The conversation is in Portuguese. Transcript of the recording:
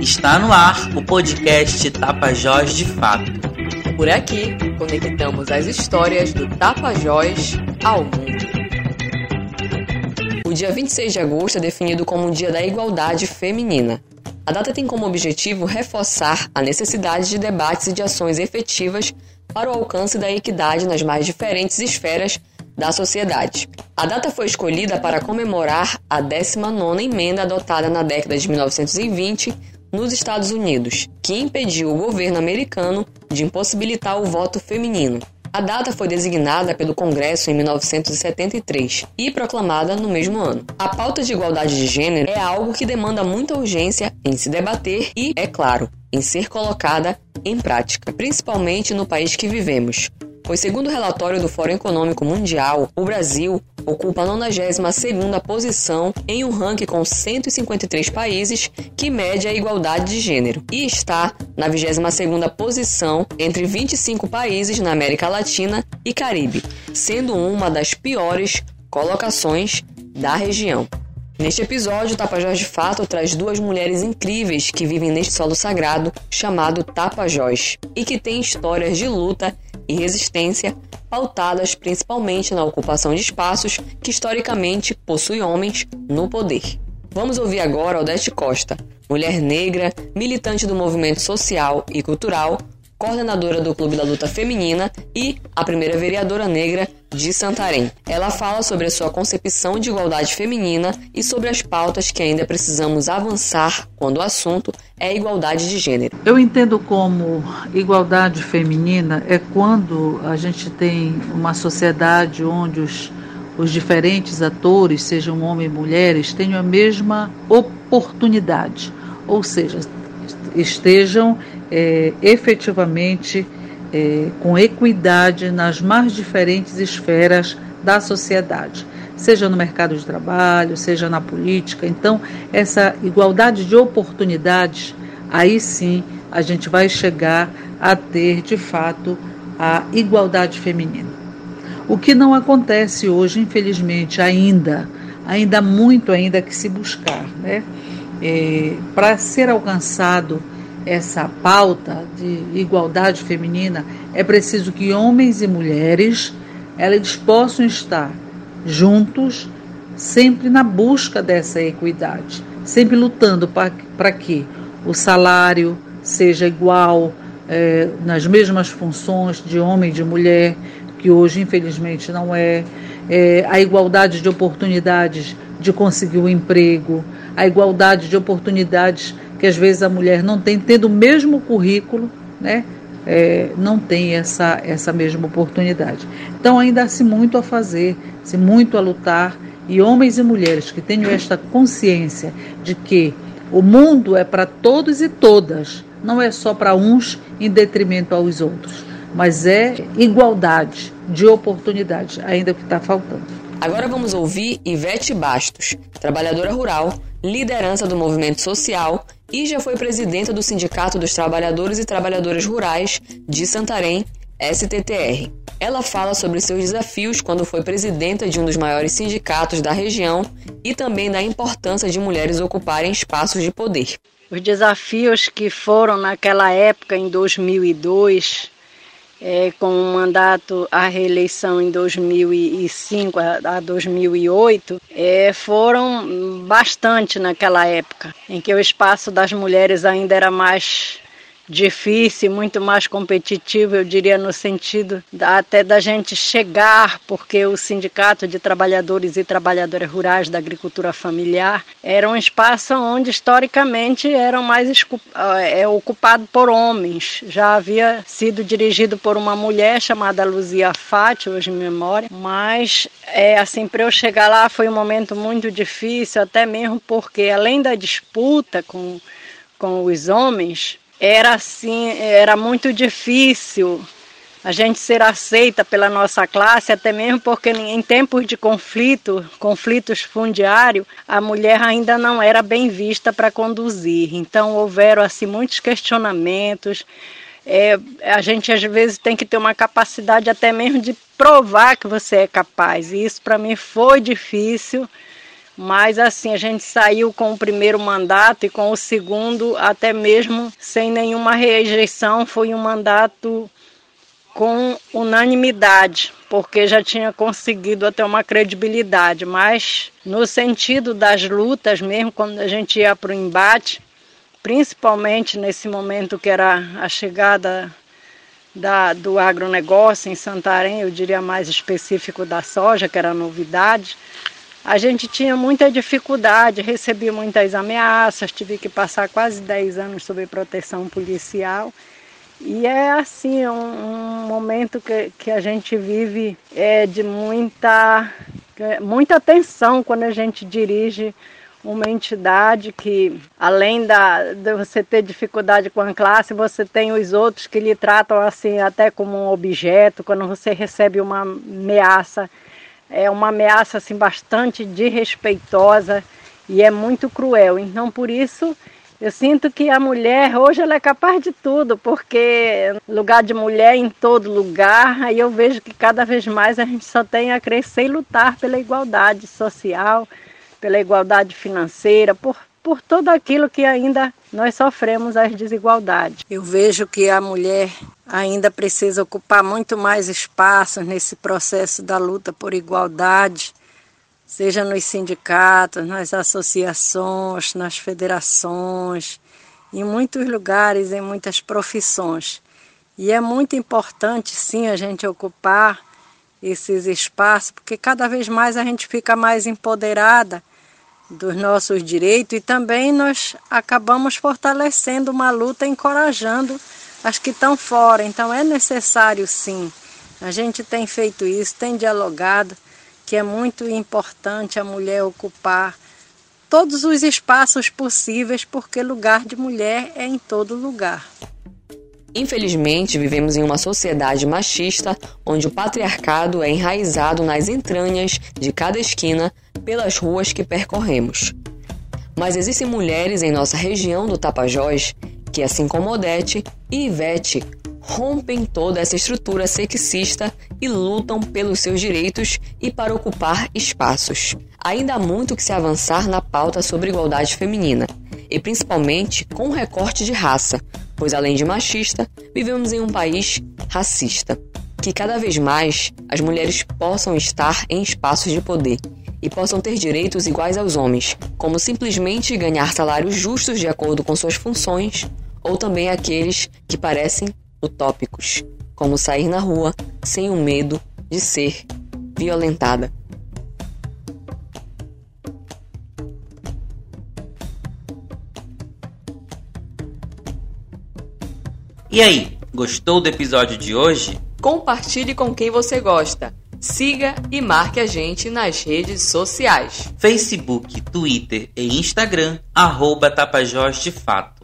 Está no ar o podcast Tapajós de Fato. Por aqui, conectamos as histórias do Tapajós ao mundo. O dia 26 de agosto é definido como o Dia da Igualdade Feminina. A data tem como objetivo reforçar a necessidade de debates e de ações efetivas para o alcance da equidade nas mais diferentes esferas da sociedade. A data foi escolhida para comemorar a 19ª emenda adotada na década de 1920 nos Estados Unidos, que impediu o governo americano de impossibilitar o voto feminino. A data foi designada pelo Congresso em 1973 e proclamada no mesmo ano. A pauta de igualdade de gênero é algo que demanda muita urgência em se debater e, é claro, em ser colocada em prática, principalmente no país que vivemos, pois, segundo o relatório do Fórum Econômico Mundial, o Brasil ocupa a 92ª posição em um ranking com 153 países que mede a igualdade de gênero e está na 22ª posição entre 25 países na América Latina e Caribe, sendo uma das piores colocações da região. Neste episódio, Tapajós de Fato traz duas mulheres incríveis que vivem neste solo sagrado chamado Tapajós e que têm histórias de luta e resistência pautadas principalmente na ocupação de espaços que historicamente possuem homens no poder. Vamos ouvir agora Odete Costa, mulher negra, militante do movimento social e cultural, coordenadora do Clube da Luta Feminina e a primeira vereadora negra de Santarém. Ela fala sobre a sua concepção de igualdade feminina e sobre as pautas que ainda precisamos avançar quando o assunto é igualdade de gênero. Eu entendo como igualdade feminina é quando a gente tem uma sociedade onde os, os diferentes atores, sejam homens e mulheres, tenham a mesma oportunidade, ou seja, estejam é, efetivamente é, com equidade nas mais diferentes esferas da sociedade, seja no mercado de trabalho, seja na política. Então, essa igualdade de oportunidades, aí sim a gente vai chegar a ter de fato a igualdade feminina. O que não acontece hoje, infelizmente, ainda, ainda muito ainda que se buscar, né? É, Para ser alcançado essa pauta de igualdade feminina, é preciso que homens e mulheres eles possam estar juntos, sempre na busca dessa equidade, sempre lutando para que o salário seja igual é, nas mesmas funções de homem e de mulher, que hoje infelizmente não é, é a igualdade de oportunidades de conseguir o um emprego, a igualdade de oportunidades que às vezes a mulher não tem, tendo o mesmo currículo, né? É, não tem essa, essa mesma oportunidade. Então ainda há-se muito a fazer, se muito a lutar, e homens e mulheres que tenham esta consciência de que o mundo é para todos e todas, não é só para uns em detrimento aos outros, mas é igualdade de oportunidade, ainda que está faltando. Agora vamos ouvir Ivete Bastos, trabalhadora rural, liderança do movimento social e já foi presidenta do Sindicato dos Trabalhadores e Trabalhadoras Rurais de Santarém, STTR. Ela fala sobre seus desafios quando foi presidenta de um dos maiores sindicatos da região e também da importância de mulheres ocuparem espaços de poder. Os desafios que foram naquela época, em 2002, é, com o mandato à reeleição em 2005 a, 2008 é, foram bastante naquela época, em que o espaço das mulheres ainda era mais difícil, muito mais competitivo, eu diria no sentido da, até da gente chegar, porque o Sindicato de Trabalhadores e Trabalhadoras Rurais da Agricultura Familiar era um espaço onde historicamente eram mais é, ocupado por homens. Já havia sido dirigido por uma mulher chamada Luzia Fati, hoje em memória, mas é assim para eu chegar lá foi um momento muito difícil, até mesmo porque além da disputa com com os homens, era assim, era muito difícil a gente ser aceita pela nossa classe, até mesmo porque em tempos de conflito, conflitos fundiários, a mulher ainda não era bem vista para conduzir. Então houveram assim muitos questionamentos. É, a gente às vezes tem que ter uma capacidade até mesmo de provar que você é capaz. E isso para mim foi difícil mas assim, a gente saiu com o primeiro mandato e com o segundo, até mesmo sem nenhuma rejeição, foi um mandato com unanimidade, porque já tinha conseguido até uma credibilidade, mas no sentido das lutas mesmo, quando a gente ia para o embate, principalmente nesse momento que era a chegada da, do agronegócio em Santarém, eu diria mais específico da soja, que era novidade, a gente tinha muita dificuldade, recebi muitas ameaças, tive que passar quase 10 anos sob proteção policial. E é assim, um, um momento que, que a gente vive é de muita, muita tensão quando a gente dirige uma entidade que, além da, de você ter dificuldade com a classe, você tem os outros que lhe tratam assim até como um objeto. Quando você recebe uma ameaça, é uma ameaça assim bastante desrespeitosa e é muito cruel. Então, por isso, eu sinto que a mulher hoje ela é capaz de tudo, porque lugar de mulher em todo lugar, aí eu vejo que cada vez mais a gente só tem a crescer e lutar pela igualdade social, pela igualdade financeira, por, por tudo aquilo que ainda nós sofremos as desigualdades. Eu vejo que a mulher ainda precisa ocupar muito mais espaço nesse processo da luta por igualdade seja nos sindicatos, nas associações, nas federações, em muitos lugares, em muitas profissões. E é muito importante, sim, a gente ocupar esses espaços, porque cada vez mais a gente fica mais empoderada dos nossos direitos e também nós acabamos fortalecendo uma luta, encorajando as que estão fora. Então é necessário, sim. A gente tem feito isso, tem dialogado que é muito importante a mulher ocupar todos os espaços possíveis, porque lugar de mulher é em todo lugar. Infelizmente, vivemos em uma sociedade machista onde o patriarcado é enraizado nas entranhas de cada esquina pelas ruas que percorremos. Mas existem mulheres em nossa região do Tapajós que, assim como Odete e Ivete, rompem toda essa estrutura sexista e lutam pelos seus direitos e para ocupar espaços. Ainda há muito que se avançar na pauta sobre igualdade feminina, e principalmente com recorte de raça, pois além de machista, vivemos em um país racista. Que cada vez mais as mulheres possam estar em espaços de poder e possam ter direitos iguais aos homens, como simplesmente ganhar salários justos de acordo com suas funções, ou também aqueles que parecem utópicos, como sair na rua sem o medo de ser violentada. E aí, gostou do episódio de hoje? Compartilhe com quem você gosta. Siga e marque a gente nas redes sociais: Facebook, Twitter e Instagram, arroba Tapajós de Fato.